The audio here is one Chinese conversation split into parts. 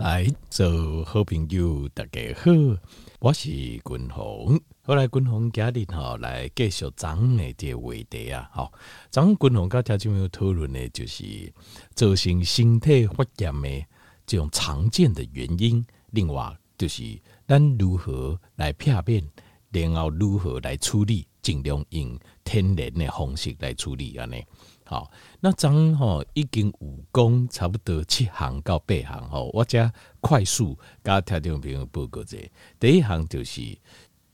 来做好朋友，大家好，我是君宏。后来君宏家里哈来继续讲的这个话题啊，好，张君宏跟条件有讨论的，就是造成身体发炎的这种常见的原因。另外就是咱如何来避免，然后如何来处理，尽量用天然的方式来处理安尼？好，那张吼已经武功差不多七行到八行吼，我将快速甲听众朋友报告者。第一行就是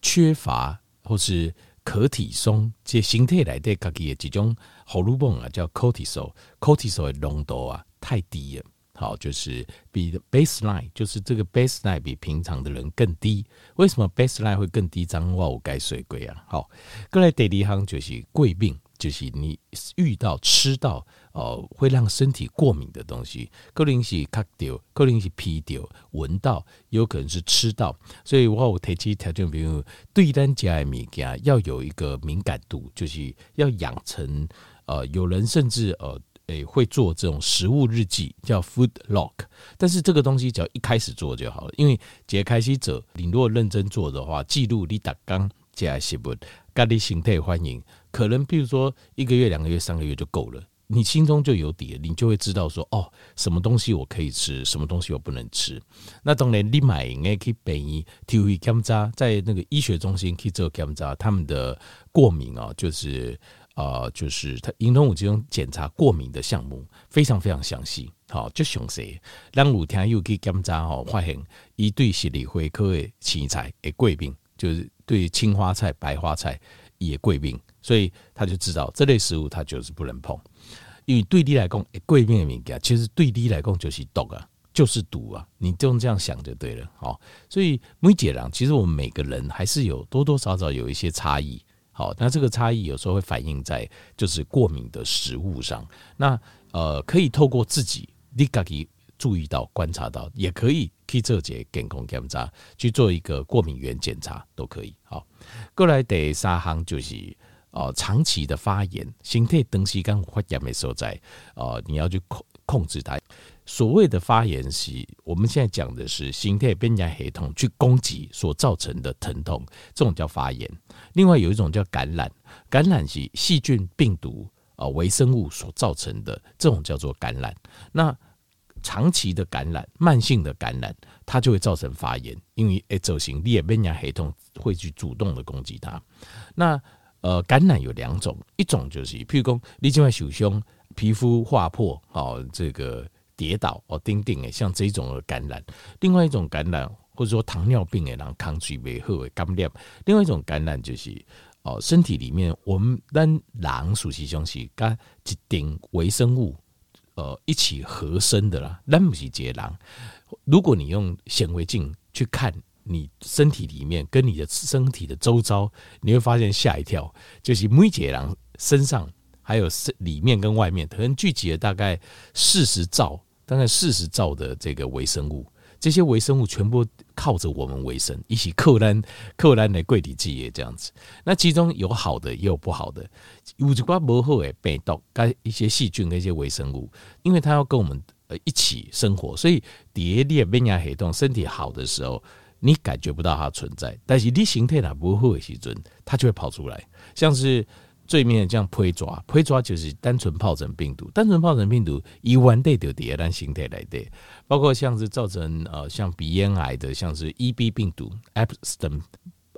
缺乏或是可体松，即身体内底家己的一种荷尔蒙啊，叫 cortisol，cortisol 的浓度啊太低了。好，就是比 baseline，就是这个 baseline 比平常的人更低。为什么 baseline 会更低？张我有解说过啊。好，过来第二行就是过敏。就是你遇到吃到哦、呃、会让身体过敏的东西，可能是卡掉，可能是皮掉，闻到，有可能是吃到，所以我有提起条件，比如对单家的物件要有一个敏感度，就是要养成呃，有人甚至呃诶、欸、会做这种食物日记，叫 food log，但是这个东西只要一开始做就好了，因为解开始者，你如果认真做的话，记录你打刚加食物，咖你形态欢迎。可能，比如说一个月、两个月、三个月就够了，你心中就有底了，你就会知道说，哦，什么东西我可以吃，什么东西我不能吃。那当然，你买应该可以便宜，体会检查，在那个医学中心可以做检查，他们的过敏啊，就是啊、呃，就是他银通五这种检查过敏的项目非常非常详细，好，就详细。让五天又可以检查哦，发现一对心理会科的青菜诶，贵病就是对青花菜、白花菜也贵病。所以他就知道这类食物他就是不能碰，因为对你来讲，贵病的物件其实对你来讲就是毒啊，就是毒啊，你就这样想就对了。好，所以每个人其实我们每个人还是有多多少少有一些差异。好，那这个差异有时候会反映在就是过敏的食物上。那呃，可以透过自己你自己注意到、观察到，也可以去做这健康检查，去做一个过敏原检查都可以。好，过来第三项就是。哦，长期的发炎，心态等时间发炎的时候，在哦，你要去控控制它。所谓的发炎是，我们现在讲的是身体边缘系统去攻击所造成的疼痛，这种叫发炎。另外有一种叫感染，感染是细菌、病毒啊、微生物所造成的，这种叫做感染。那长期的感染、慢性的感染，它就会造成发炎，因为诶，走行你边缘系统会去主动的攻击它。那呃，感染有两种，一种就是，譬如说你今晚受伤，皮肤划破，哦，这个跌倒，哦，钉钉诶，像这种的感染；另外一种感染，或者说糖尿病诶，然后抗拒为后为感染；另外一种感染就是，哦，身体里面我们咱人属性东西，跟一定微生物，呃，一起合生的啦，咱不是一个人。如果你用显微镜去看。你身体里面跟你的身体的周遭，你会发现吓一跳，就是每个人身上还有身里面跟外面，可能聚集了大概四十兆，大概四十兆的这个微生物，这些微生物全部靠着我们为生，一起扣单扣单的柜体记忆这样子。那其中有好的，也有不好的，有一寡不好的病毒，跟一些细菌跟一些微生物，因为它要跟我们呃一起生活，所以蝶恋变压黑洞，身体好的时候。你感觉不到它存在，但是你形态它不会时阵，它就会跑出来。像是最面这样胚抓，胚抓就是单纯疱疹病毒，单纯疱疹病毒一完对就第二单形态来的，包括像是造成呃像鼻咽癌的，像是 EB 病毒 Epstein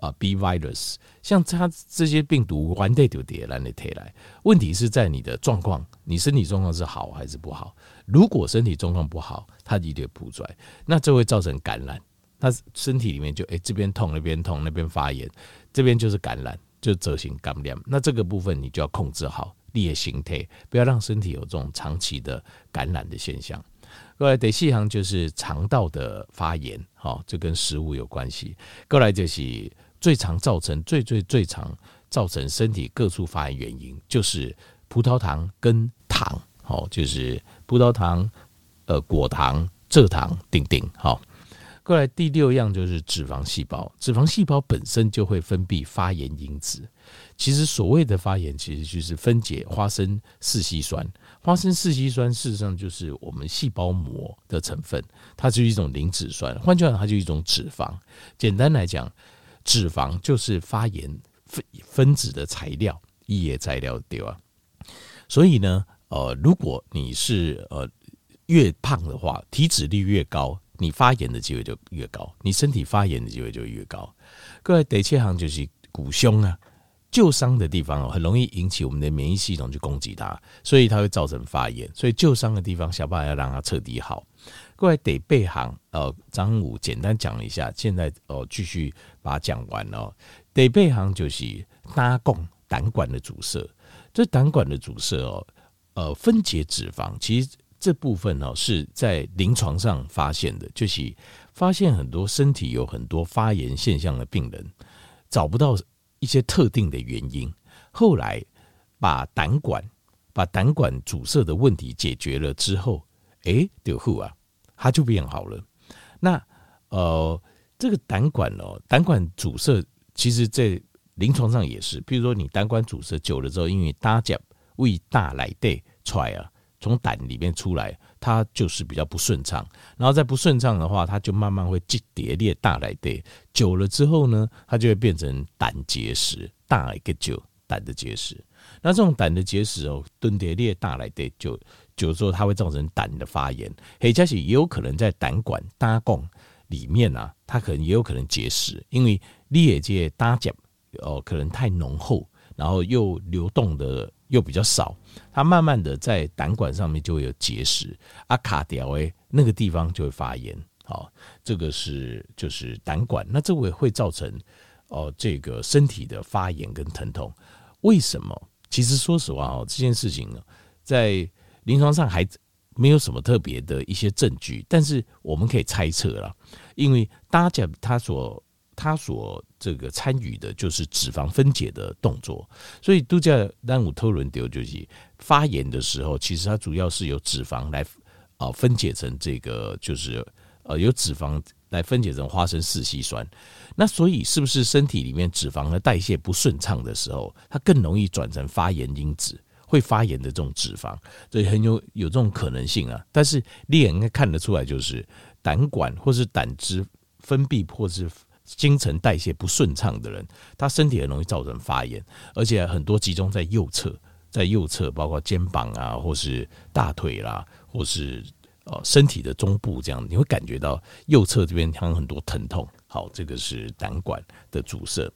啊 B virus，像它这些病毒完对就第二单的带来。问题是在你的状况，你身体状况是好还是不好？如果身体状况不好，它一定会扑出来，那这会造成感染。他身体里面就诶、欸，这边痛那边痛那边发炎，这边就是感染，就则行感染。那这个部分你就要控制好，你的形态，不要让身体有这种长期的感染的现象。过来第四行就是肠道的发炎，好，这跟食物有关系。过来就是最常造成最最最常造成身体各处发炎原因，就是葡萄糖跟糖，好，就是葡萄糖、呃果糖、蔗糖等等，好。过来第六样就是脂肪细胞，脂肪细胞本身就会分泌发炎因子。其实所谓的发炎，其实就是分解花生四烯酸。花生四烯酸事实上就是我们细胞膜的成分，它就是一种磷脂酸。换句话，它就是一种脂肪。简单来讲，脂肪就是发炎分分子的材料，一叶材料对吧？所以呢，呃，如果你是呃越胖的话，体脂率越高，你发炎的机会就越高，你身体发炎的机会就越高。各位，第七行就是骨胸啊。旧伤的地方哦，很容易引起我们的免疫系统去攻击它，所以它会造成发炎。所以旧伤的地方，想办法要让它彻底好。各位得背行，呃，张武简单讲一下，现在哦继续把它讲完哦。得背行就是胆管胆管的阻塞，这胆管的阻塞哦，呃，分解脂肪，其实这部分哦是在临床上发现的，就是发现很多身体有很多发炎现象的病人找不到。一些特定的原因，后来把胆管把胆管阻塞的问题解决了之后，哎，就好啊，它就变好了。那呃，这个胆管哦，胆管阻塞，其实在临床上也是，比如说你胆管阻塞久了之后，因为大脚胃大来对出来啊，从胆里面出来。它就是比较不顺畅，然后再不顺畅的话，它就慢慢会积叠裂大来的，久了之后呢，它就会变成胆结石，大一个就胆的结石。那这种胆的结石哦，蹲叠裂大来的，就久之后它会造成胆的发炎，黑加起也有可能在胆管搭供里面啊，它可能也有可能结石，因为裂界搭结哦，可能太浓厚，然后又流动的。又比较少，它慢慢的在胆管上面就会有结石，啊卡掉诶，那个地方就会发炎，好，这个是就是胆管，那这会会造成哦这个身体的发炎跟疼痛，为什么？其实说实话哦，这件事情呢，在临床上还没有什么特别的一些证据，但是我们可以猜测了，因为大家他所。他所这个参与的就是脂肪分解的动作，所以度假单五特伦丢就是发炎的时候，其实它主要是由脂肪来啊分解成这个，就是呃由脂肪来分解成花生四烯酸。那所以是不是身体里面脂肪的代谢不顺畅的时候，它更容易转成发炎因子，会发炎的这种脂肪，所以很有有这种可能性啊。但是你也应该看得出来，就是胆管或是胆汁分泌或是。新陈代谢不顺畅的人，他身体很容易造成发炎，而且很多集中在右侧，在右侧包括肩膀啊，或是大腿啦，或是呃身体的中部这样，你会感觉到右侧这边有很多疼痛。好，这个是胆管的阻塞。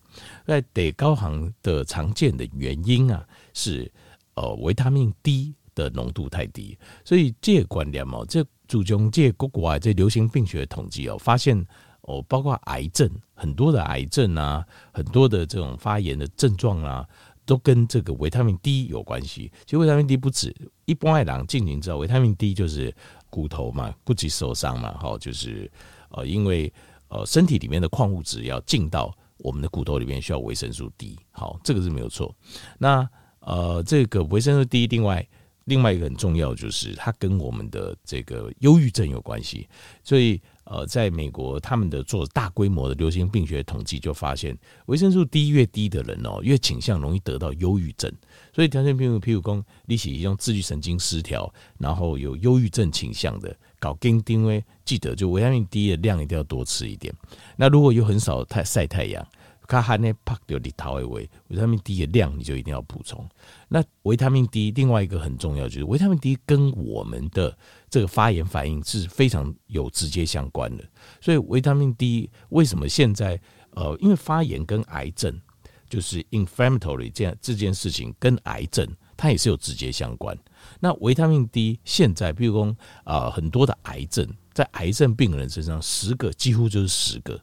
在得高行的常见的原因啊，是呃维他命 D 的浓度太低，所以这观念哦，这祖宗这国国外这流行病学统计哦，发现。哦，包括癌症，很多的癌症啊，很多的这种发炎的症状啊，都跟这个维他命 D 有关系。其实维他命 D 不止，一般来讲，进行知道维他命 D 就是骨头嘛，骨质受伤嘛，好，就是呃，因为呃，身体里面的矿物质要进到我们的骨头里面，需要维生素 D。好，这个是没有错。那呃，这个维生素 D，另外另外一个很重要就是它跟我们的这个忧郁症有关系，所以。呃，在美国，他们的做大规模的流行病学统计就发现，维生素 D 越低的人哦，越倾向容易得到忧郁症。所以条件譬如譬如说，你是一种自律神经失调，然后有忧郁症倾向的，搞跟定位，记得就维他命 D 的量一定要多吃一点。那如果有很少太晒太阳。它含那帕丢里头的维维他命 D 的量，你就一定要补充。那维他命 D 另外一个很重要就是维他命 D 跟我们的这个发炎反应是非常有直接相关的。所以维他命 D 为什么现在呃，因为发炎跟癌症就是 inflammatory 这样这件事情跟癌症它也是有直接相关。那维他命 D 现在比如说啊很多的癌症在癌症病人身上十个几乎就是十个。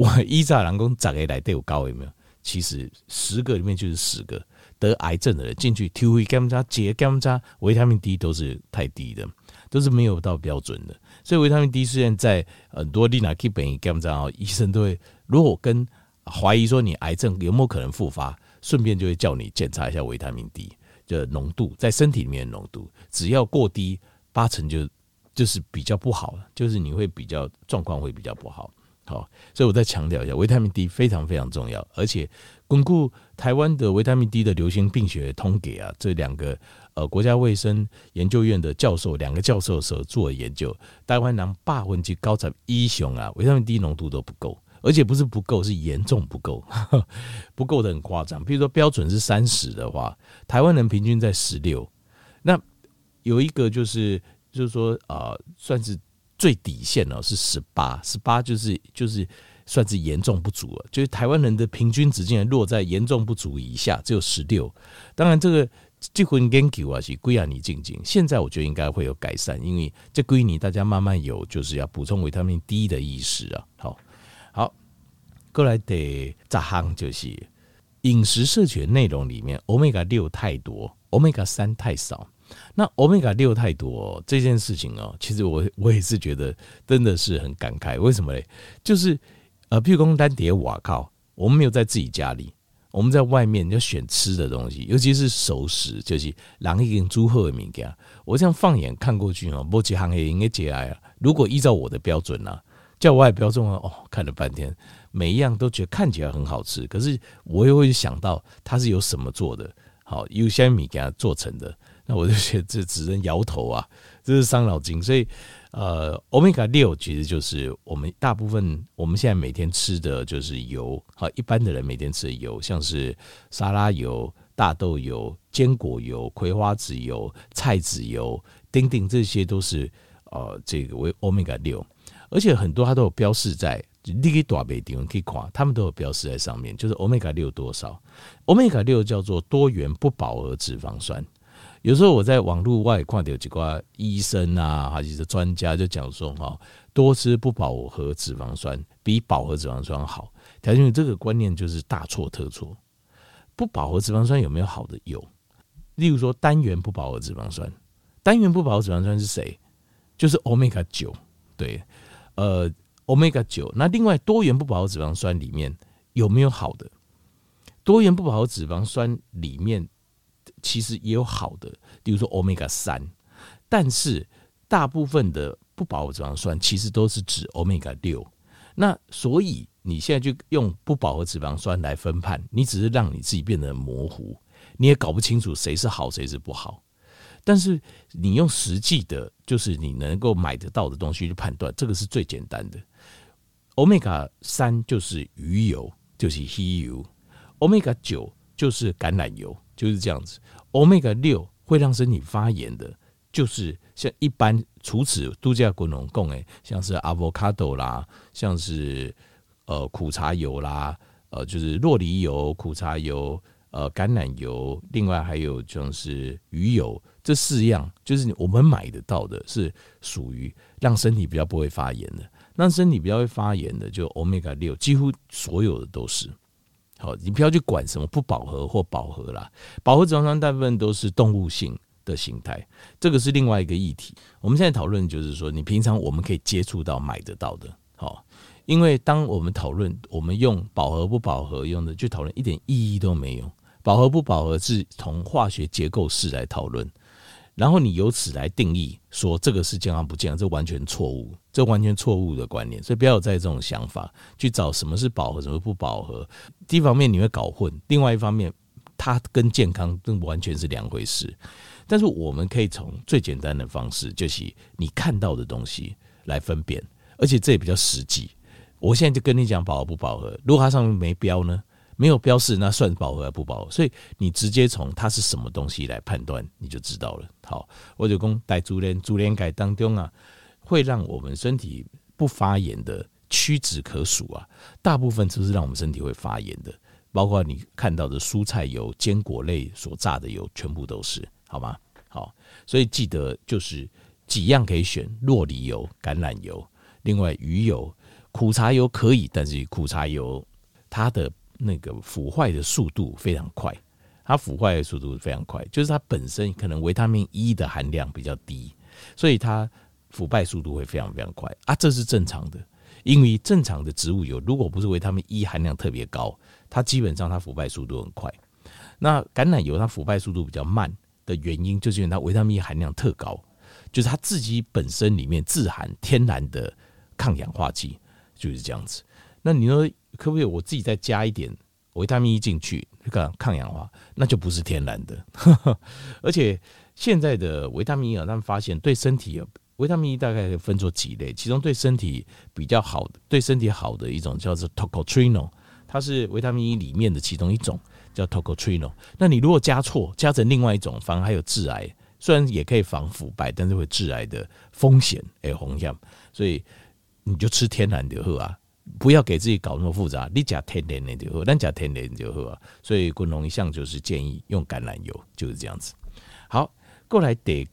我依照人讲，十个来都有高有没有？其实十个里面就是十个得癌症的人进去，T 干加钾干加维他命 D 都是太低的，都是没有到标准的。所以维他命 D 虽然在很多丽娜 keep 本干加哦，医生都会如果跟怀疑说你癌症有没有可能复发，顺便就会叫你检查一下维他命 D 的浓度，在身体里面的浓度，只要过低八成就。就是比较不好，就是你会比较状况会比较不好。好，所以我再强调一下，维他命 D 非常非常重要，而且巩固台湾的维他命 D 的流行病学通给啊，这两个呃国家卫生研究院的教授，两个教授所做的研究，台湾人百分之高才一雄啊，维他命 D 浓度都不够，而且不是不够，是严重不够，不够的很夸张。比如说标准是三十的话，台湾人平均在十六，那有一个就是就是说啊、算是。最底线呢是十八，十八就是就是算是严重不足了，就是台湾人的平均值竟然落在严重不足以下，只有十六。当然这个这份研究啊是归啊你静静，现在我觉得应该会有改善，因为这归你大家慢慢有就是要补充维他命 D 的意识啊。好，好，过来的杂项就是饮食摄取内容里面，Omega 六太多，Omega 三太少。那欧米伽六太多这件事情哦，其实我我也是觉得真的是很感慨。为什么嘞？就是呃，譬如说单碟瓦靠，我们没有在自己家里，我们在外面要选吃的东西，尤其是熟食，就是狼已经猪贺米给我这样放眼看过去哦，某几行业应该节哀啊。如果依照我的标准呢、啊，叫我也标准哦，看了半天，每一样都觉得看起来很好吃，可是我又会想到它是由什么做的，好，有些米给它做成的。那我就觉得这只能摇头啊，这是伤脑筋。所以，呃，欧米伽六其实就是我们大部分我们现在每天吃的就是油，好，一般的人每天吃的油，像是沙拉油、大豆油、坚果油、葵花籽油、菜籽油，丁丁，这些都是呃这个为欧米伽六，而且很多它都有标示在，你可以大杯点可以看，他们都有标示在上面，就是欧米伽六多少。欧米伽六叫做多元不饱和脂肪酸。有时候我在网络外看到几个医生啊，还是专家就讲说哈，多吃不饱和脂肪酸比饱和脂肪酸好。条件这个观念就是大错特错。不饱和脂肪酸有没有好的？有，例如说单元不饱和脂肪酸，单元不饱和脂肪酸是谁？就是 Omega 九，对，呃，Omega 九。那另外多元不饱和脂肪酸里面有没有好的？多元不饱和脂肪酸里面。其实也有好的，比如说 Omega 三，但是大部分的不饱和脂肪酸其实都是指 Omega 六。那所以你现在就用不饱和脂肪酸来分判，你只是让你自己变得模糊，你也搞不清楚谁是好谁是不好。但是你用实际的，就是你能够买得到的东西去判断，这个是最简单的。Omega 三就是鱼油，就是 h e 油；Omega 九就是橄榄油。就是这样子，Omega 六会让身体发炎的，就是像一般除此度假滚龙供诶，像是 avocado 啦，像是呃苦茶油啦，呃就是洛梨油、苦茶油、呃橄榄油，另外还有就是鱼油，这四样就是我们买得到的，是属于让身体比较不会发炎的。让身体比较会发炎的，就 Omega 六，几乎所有的都是。好，你不要去管什么不饱和或饱和啦。饱和脂肪酸大部分都是动物性的形态，这个是另外一个议题。我们现在讨论就是说，你平常我们可以接触到买得到的。好，因为当我们讨论我们用饱和不饱和用的去讨论，一点意义都没有。饱和不饱和是从化学结构式来讨论。然后你由此来定义说这个是健康不健康，这完全错误，这完全错误的观念。所以不要有在这种想法去找什么是饱和，什么不饱和。第一方面你会搞混，另外一方面它跟健康更完全是两回事。但是我们可以从最简单的方式，就是你看到的东西来分辨，而且这也比较实际。我现在就跟你讲饱和不饱和，如果它上面没标呢？没有标示，那算饱和还不饱和？所以你直接从它是什么东西来判断，你就知道了。好，我就讲在自然自然界当中啊，会让我们身体不发炎的屈指可数啊，大部分都是让我们身体会发炎的，包括你看到的蔬菜油、坚果类所榨的油，全部都是，好吗？好，所以记得就是几样可以选：洛梨油、橄榄油，另外鱼油、苦茶油可以，但是苦茶油它的那个腐坏的速度非常快，它腐坏的速度非常快，就是它本身可能维他命 E 的含量比较低，所以它腐败速度会非常非常快啊，这是正常的，因为正常的植物油如果不是维他命 E 含量特别高，它基本上它腐败速度很快。那橄榄油它腐败速度比较慢的原因，就是因为它维他命 E 含量特高，就是它自己本身里面自含天然的抗氧化剂，就是这样子。那你说可不可以我自己再加一点维他命 E 进去，抗抗氧化，那就不是天然的。而且现在的维他命 E 啊，他们发现对身体有维他命 E 大概分作几类，其中对身体比较好的、对身体好的一种叫做 tocotrino，它是维他命 E 里面的其中一种。叫 tocotrino，那你如果加错，加成另外一种，反而还有致癌。虽然也可以防腐败，但是会致癌的风险诶，红险。所以你就吃天然的喝啊，不要给自己搞那么复杂。你加天然的就好，咱加天然就好啊。所以滚龙一向就是建议用橄榄油，就是这样子。好，过来得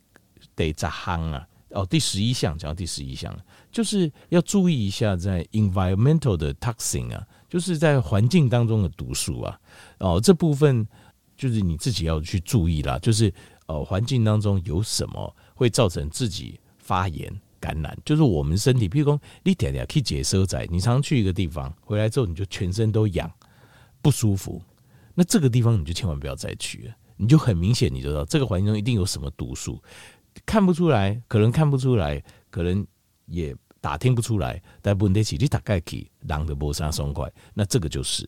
得咋夯啊？哦，第十一项讲到第十一项，就是要注意一下在 environmental 的 toxin 啊。就是在环境当中的毒素啊，哦，这部分就是你自己要去注意啦。就是呃，环境当中有什么会造成自己发炎感染？就是我们身体，譬如说你点点去解说在，你常常去一个地方回来之后，你就全身都痒不舒服，那这个地方你就千万不要再去了。你就很明显，你就知道这个环境中一定有什么毒素，看不出来，可能看不出来，可能也。打听不出来，但问题是你大概可以让的波沙松快，那这个就是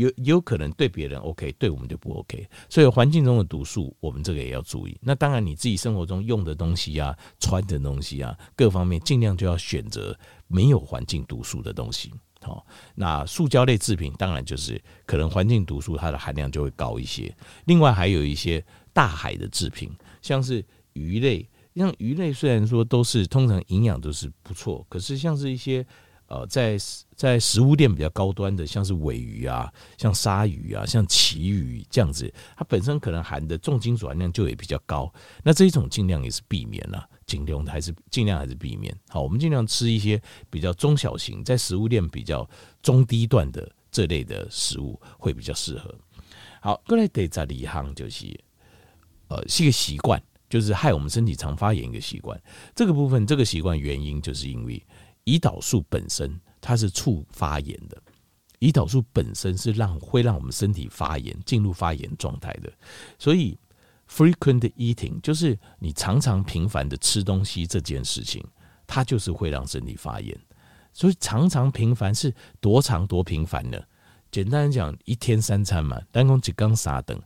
有有可能对别人 OK，对我们就不 OK。所以环境中的毒素，我们这个也要注意。那当然你自己生活中用的东西啊，穿的东西啊，各方面尽量就要选择没有环境毒素的东西。好，那塑胶类制品当然就是可能环境毒素它的含量就会高一些。另外还有一些大海的制品，像是鱼类。像鱼类虽然说都是通常营养都是不错，可是像是一些呃在在食物链比较高端的，像是尾鱼啊、像鲨鱼啊、像旗鱼这样子，它本身可能含的重金属含量就也比较高。那这一种尽量也是避免了，尽量还是尽量还是避免。好，我们尽量吃一些比较中小型，在食物链比较中低段的这类的食物会比较适合。好，过来得在里行就是呃是一个习惯。就是害我们身体常发炎一个习惯，这个部分这个习惯原因就是因为胰岛素本身它是促发炎的，胰岛素本身是让会让我们身体发炎进入发炎状态的，所以 frequent eating 就是你常常频繁的吃东西这件事情，它就是会让身体发炎。所以常常频繁是多长多频繁呢？简单讲，一天三餐嘛，单工几缸沙等，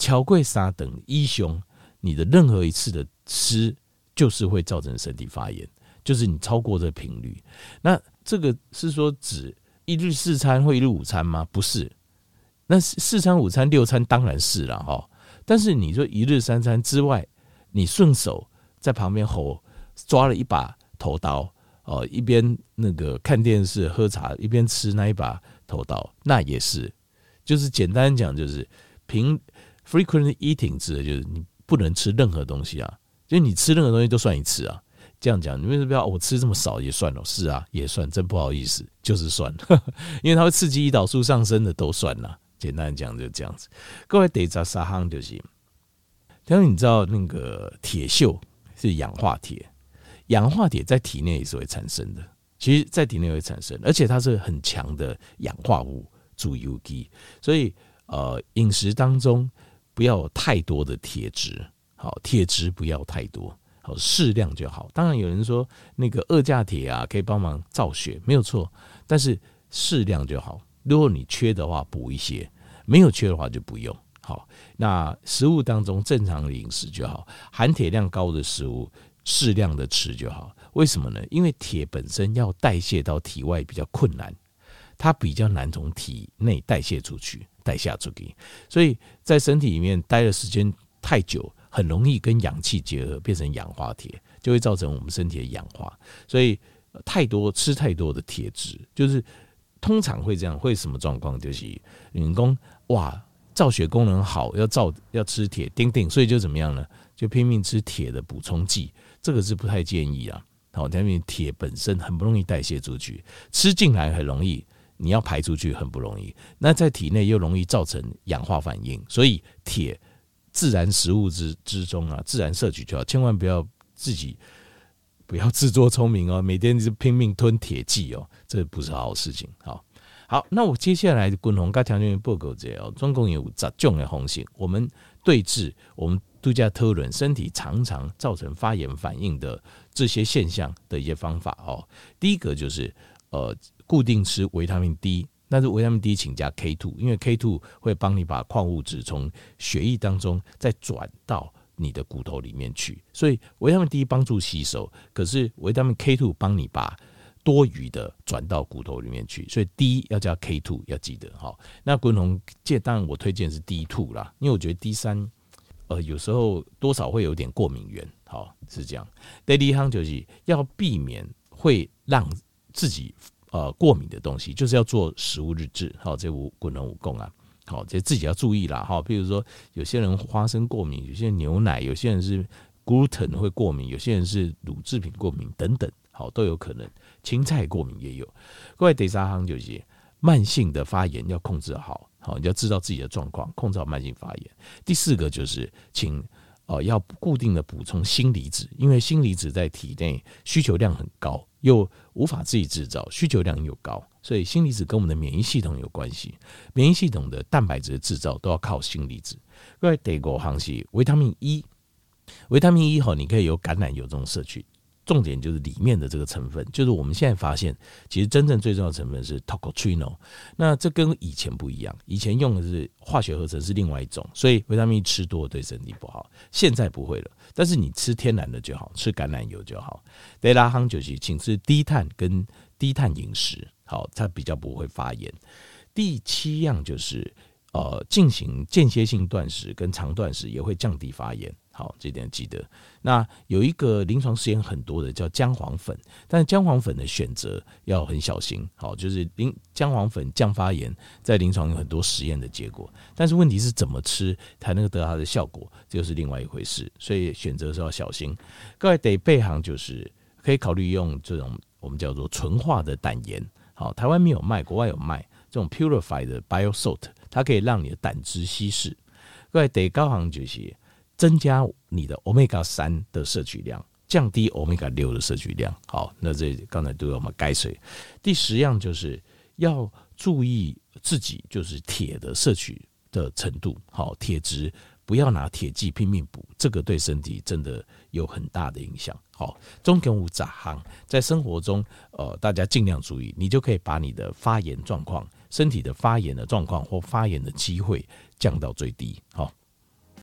巧贵沙等一雄。你的任何一次的吃，就是会造成身体发炎，就是你超过这频率。那这个是说指一日四餐或一日五餐吗？不是。那四餐、五餐、六餐当然是了哈。但是你说一日三餐之外，你顺手在旁边吼抓了一把头刀哦，一边那个看电视喝茶，一边吃那一把头刀，那也是。就是简单讲，就是平 frequent eating 指的就是你。不能吃任何东西啊！就你吃任何东西都算一次啊。这样讲，你为什么不要我吃这么少也算了？是啊，也算，真不好意思，就是算了，因为它会刺激胰岛素上升的都算了。简单讲就这样子。各位得扎沙夯就是，但是你知道那个铁锈是氧化铁，氧化铁在体内也是会产生的。其实，在体内会产生，而且它是很强的氧化物，主有机。所以，呃，饮食当中。不要有太多的铁质，好，铁质不要太多，好，适量就好。当然有人说那个二价铁啊，可以帮忙造血，没有错，但是适量就好。如果你缺的话，补一些；没有缺的话，就不用。好，那食物当中正常的饮食就好，含铁量高的食物适量的吃就好。为什么呢？因为铁本身要代谢到体外比较困难，它比较难从体内代谢出去。代谢出去，所以在身体里面待的时间太久，很容易跟氧气结合，变成氧化铁，就会造成我们身体的氧化。所以太多吃太多的铁质，就是通常会这样。会什么状况？就是人工哇，造血功能好，要造要吃铁，丁丁，所以就怎么样呢？就拼命吃铁的补充剂，这个是不太建议啊。好，因为铁本身很不容易代谢出去，吃进来很容易。你要排出去很不容易，那在体内又容易造成氧化反应，所以铁自然食物之之中啊，自然摄取就好，千万不要自己不要自作聪明哦，每天就拼命吞铁剂哦，这不是好事情。好，好，那我接下来滚红跟条件报告这哦，总共有十种的红线，我们对治，我们度假特伦身体常常造成发炎反应的这些现象的一些方法哦。第一个就是呃固定吃维他命 D，但是维他命 D 请加 K two，因为 K two 会帮你把矿物质从血液当中再转到你的骨头里面去，所以维他命 D 帮助吸收，可是维他命 K two 帮你把多余的转到骨头里面去，所以 D 要加 K two 要记得哈。那滚红这当然我推荐是 D two 啦，因为我觉得 D 三呃有时候多少会有点过敏源，好是这样。第二项就是要避免会让自己呃过敏的东西，就是要做食物日志，好这五功能五供啊，好这自己要注意啦哈。比如说有些人花生过敏，有些人牛奶，有些人是 gluten 会过敏，有些人是乳制品过敏等等，好都有可能。青菜过敏也有，各位第三行就是慢性的发炎要控制好，好你要知道自己的状况，控制好慢性发炎。第四个就是请呃要固定的补充锌离子，因为锌离子在体内需求量很高，又无法自己制造，需求量又高，所以锌离子跟我们的免疫系统有关系，免疫系统的蛋白质的制造都要靠锌离子。各位第五行是维他命 E，维他命 E 好，你可以由橄榄油这种摄取。重点就是里面的这个成分，就是我们现在发现，其实真正最重要的成分是 t o c o t r i n o。那这跟以前不一样，以前用的是化学合成是另外一种，所以维他命吃多对身体不好。现在不会了，但是你吃天然的就好，吃橄榄油就好。第八项就是请吃低碳跟低碳饮食，好，它比较不会发炎。第七样就是呃，进行间歇性断食跟长断食也会降低发炎。好，这点记得。那有一个临床实验很多的叫姜黄粉，但是姜黄粉的选择要很小心。好，就是临姜黄粉降发炎，在临床有很多实验的结果，但是问题是怎么吃才能够得到它的效果，这就是另外一回事。所以选择是要小心。各位得备行就是可以考虑用这种我们叫做纯化的胆盐。好，台湾没有卖，国外有卖这种 purified bio salt，它可以让你的胆汁稀释。各位得高行就是。增加你的欧米伽三的摄取量，降低欧米伽六的摄取量。好，那这刚才都有我们改水。第十样就是要注意自己就是铁的摄取的程度。好，铁质不要拿铁剂拼命补，这个对身体真的有很大的影响。好，中根五杂行在生活中，呃，大家尽量注意，你就可以把你的发炎状况、身体的发炎的状况或发炎的机会降到最低。好。